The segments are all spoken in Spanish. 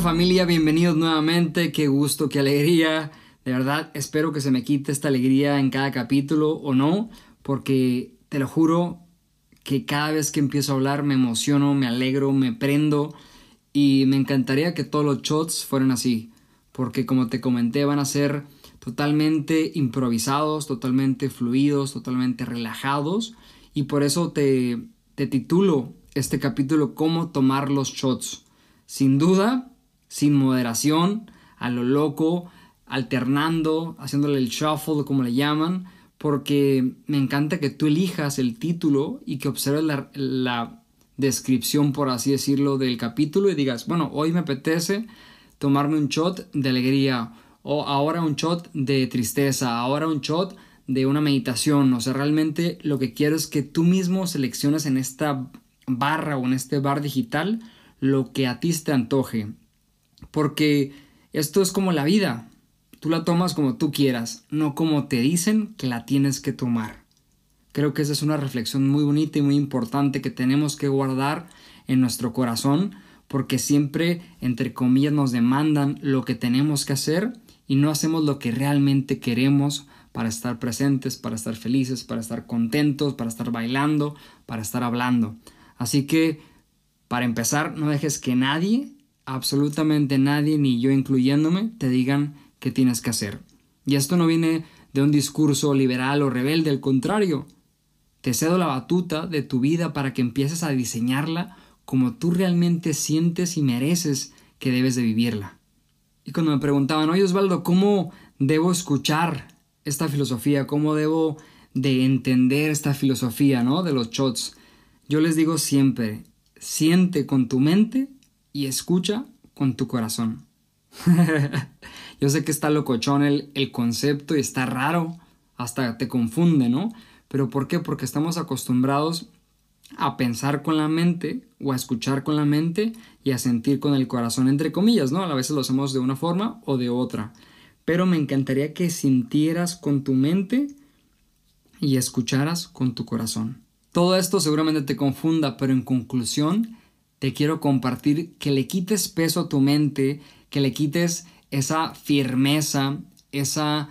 familia? Bienvenidos nuevamente, qué gusto, qué alegría. De verdad, espero que se me quite esta alegría en cada capítulo o no, porque te lo juro que cada vez que empiezo a hablar me emociono, me alegro, me prendo y me encantaría que todos los shots fueran así, porque como te comenté van a ser totalmente improvisados, totalmente fluidos, totalmente relajados y por eso te, te titulo este capítulo Cómo tomar los shots. Sin duda, sin moderación, a lo loco, alternando, haciéndole el shuffle como le llaman, porque me encanta que tú elijas el título y que observes la, descripción, por así decirlo, del capítulo y digas, bueno, hoy me apetece tomarme un shot de alegría o ahora un shot de tristeza, ahora un shot de una meditación, o sea, realmente lo que quiero es que tú mismo selecciones en esta barra o en este bar digital lo que a ti te antoje, porque esto es como la vida, tú la tomas como tú quieras, no como te dicen que la tienes que tomar. Creo que esa es una reflexión muy bonita y muy importante que tenemos que guardar en nuestro corazón, porque siempre, entre comillas, nos demandan lo que tenemos que hacer y no hacemos lo que realmente queremos para estar presentes, para estar felices, para estar contentos, para estar bailando, para estar hablando. Así que, para empezar, no dejes que nadie, absolutamente nadie, ni yo incluyéndome, te digan qué tienes que hacer. Y esto no viene de un discurso liberal o rebelde, al contrario. Te cedo la batuta de tu vida para que empieces a diseñarla como tú realmente sientes y mereces que debes de vivirla. Y cuando me preguntaban, oye Osvaldo, ¿cómo debo escuchar esta filosofía? ¿Cómo debo de entender esta filosofía, ¿no? De los shots. Yo les digo siempre, siente con tu mente y escucha con tu corazón. Yo sé que está locochón el, el concepto y está raro, hasta te confunde, ¿no? Pero ¿por qué? Porque estamos acostumbrados a pensar con la mente o a escuchar con la mente y a sentir con el corazón, entre comillas, ¿no? A veces lo hacemos de una forma o de otra. Pero me encantaría que sintieras con tu mente y escucharas con tu corazón. Todo esto seguramente te confunda, pero en conclusión te quiero compartir que le quites peso a tu mente, que le quites esa firmeza, esa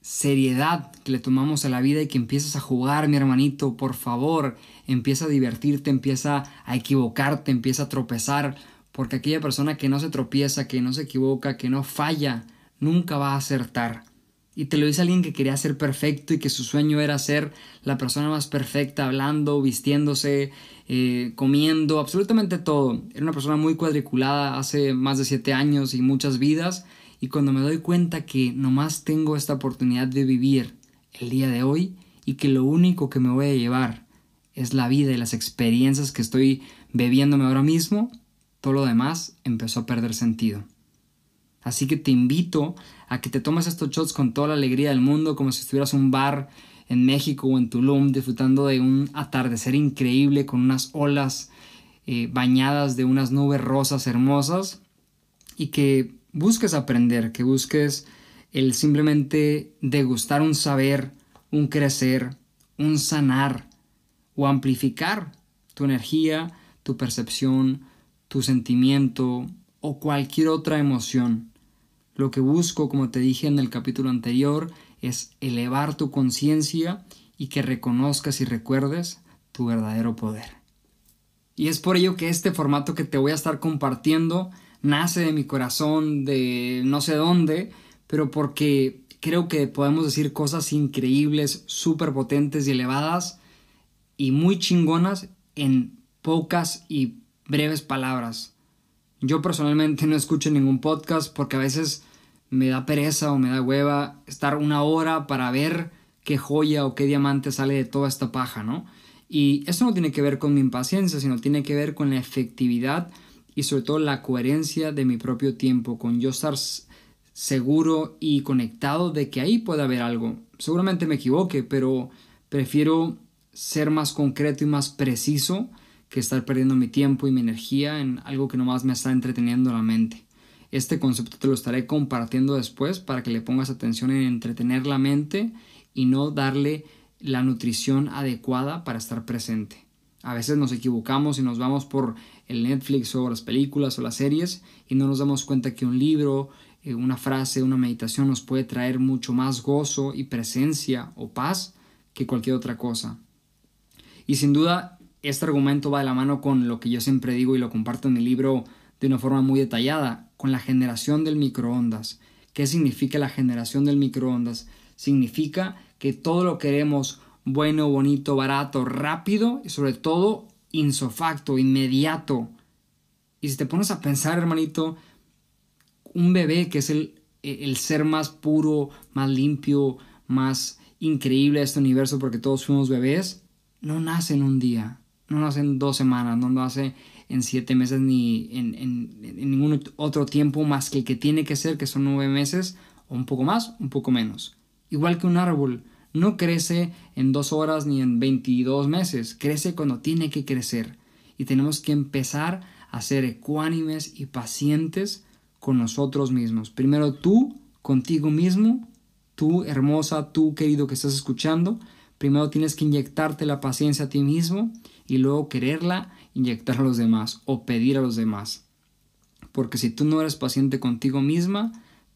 seriedad que le tomamos a la vida y que empieces a jugar, mi hermanito, por favor, empieza a divertirte, empieza a equivocarte, empieza a tropezar, porque aquella persona que no se tropieza, que no se equivoca, que no falla, nunca va a acertar. Y te lo dice alguien que quería ser perfecto y que su sueño era ser la persona más perfecta, hablando, vistiéndose, eh, comiendo, absolutamente todo. Era una persona muy cuadriculada hace más de siete años y muchas vidas y cuando me doy cuenta que nomás tengo esta oportunidad de vivir el día de hoy y que lo único que me voy a llevar es la vida y las experiencias que estoy bebiéndome ahora mismo, todo lo demás empezó a perder sentido. Así que te invito a que te tomes estos shots con toda la alegría del mundo, como si estuvieras en un bar en México o en Tulum, disfrutando de un atardecer increíble con unas olas eh, bañadas de unas nubes rosas hermosas y que busques aprender, que busques el simplemente degustar un saber, un crecer, un sanar o amplificar tu energía, tu percepción, tu sentimiento o cualquier otra emoción. Lo que busco, como te dije en el capítulo anterior, es elevar tu conciencia y que reconozcas y recuerdes tu verdadero poder. Y es por ello que este formato que te voy a estar compartiendo nace de mi corazón, de no sé dónde, pero porque creo que podemos decir cosas increíbles, súper potentes y elevadas y muy chingonas en pocas y breves palabras. Yo personalmente no escucho ningún podcast porque a veces me da pereza o me da hueva estar una hora para ver qué joya o qué diamante sale de toda esta paja, ¿no? Y eso no tiene que ver con mi impaciencia, sino tiene que ver con la efectividad y sobre todo la coherencia de mi propio tiempo, con yo estar seguro y conectado de que ahí puede haber algo. Seguramente me equivoque, pero prefiero ser más concreto y más preciso que estar perdiendo mi tiempo y mi energía en algo que nomás me está entreteniendo la mente. Este concepto te lo estaré compartiendo después para que le pongas atención en entretener la mente y no darle la nutrición adecuada para estar presente. A veces nos equivocamos y nos vamos por el Netflix o las películas o las series y no nos damos cuenta que un libro, eh, una frase, una meditación nos puede traer mucho más gozo y presencia o paz que cualquier otra cosa. Y sin duda, este argumento va de la mano con lo que yo siempre digo y lo comparto en mi libro de una forma muy detallada, con la generación del microondas. ¿Qué significa la generación del microondas? Significa que todo lo queremos bueno, bonito, barato, rápido y sobre todo insofacto, inmediato. Y si te pones a pensar, hermanito, un bebé que es el, el ser más puro, más limpio, más increíble de este universo porque todos fuimos bebés, no nace en un día, no nace en dos semanas, no nace en siete meses ni en, en, ningún otro tiempo más que el que tiene que ser, que son nueve meses, o un poco más, un poco menos. Igual que un árbol, no crece en dos horas ni en 22 meses, crece cuando tiene que crecer. Y tenemos que empezar a ser ecuánimes y pacientes con nosotros mismos. Primero tú, contigo mismo, tú hermosa, tú querido que estás escuchando, primero tienes que inyectarte la paciencia a ti mismo y luego quererla inyectar a los demás o pedir a los demás. Porque si tú no eres paciente contigo misma,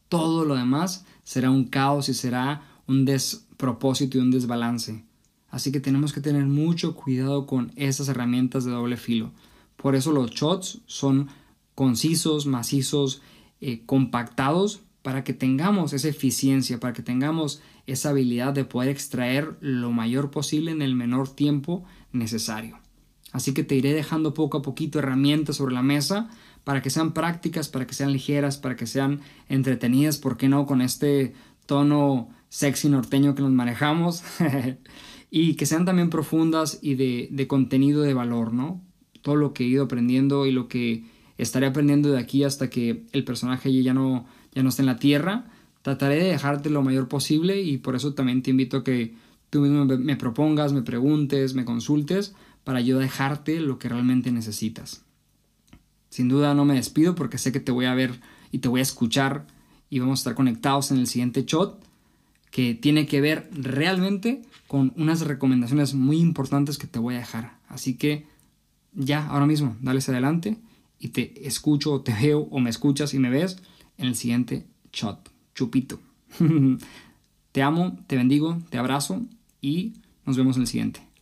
todo lo demás será un caos y será un despropósito y un desbalance. Así que tenemos que tener mucho cuidado con esas herramientas de doble filo. Por eso los shots son concisos, macizos, eh, compactados, para que tengamos esa eficiencia, para que tengamos esa habilidad de poder extraer lo mayor posible en el menor tiempo necesario. Así que te iré dejando poco a poquito herramientas sobre la mesa para que sean prácticas, para que sean ligeras, para que sean entretenidas, ¿por qué no? Con este tono sexy norteño que nos manejamos y que sean también profundas y de, de, contenido de valor, ¿no? Todo lo que he ido aprendiendo y lo que estaré aprendiendo de aquí hasta que el personaje ya no, ya no esté en la tierra, trataré de dejarte lo mayor posible y por eso también te invito a que tú mismo me propongas, me preguntes, me consultes para yo dejarte lo que realmente necesitas. Sin duda no me despido porque sé que te voy a ver y te voy a escuchar y vamos a estar conectados en el siguiente shot que tiene que ver realmente con unas recomendaciones muy importantes que te voy a dejar. Así que ya, ahora mismo, dales adelante y te escucho o te veo o me escuchas y me ves en el siguiente shot. Chupito. te amo, te bendigo, te abrazo y nos vemos en el siguiente.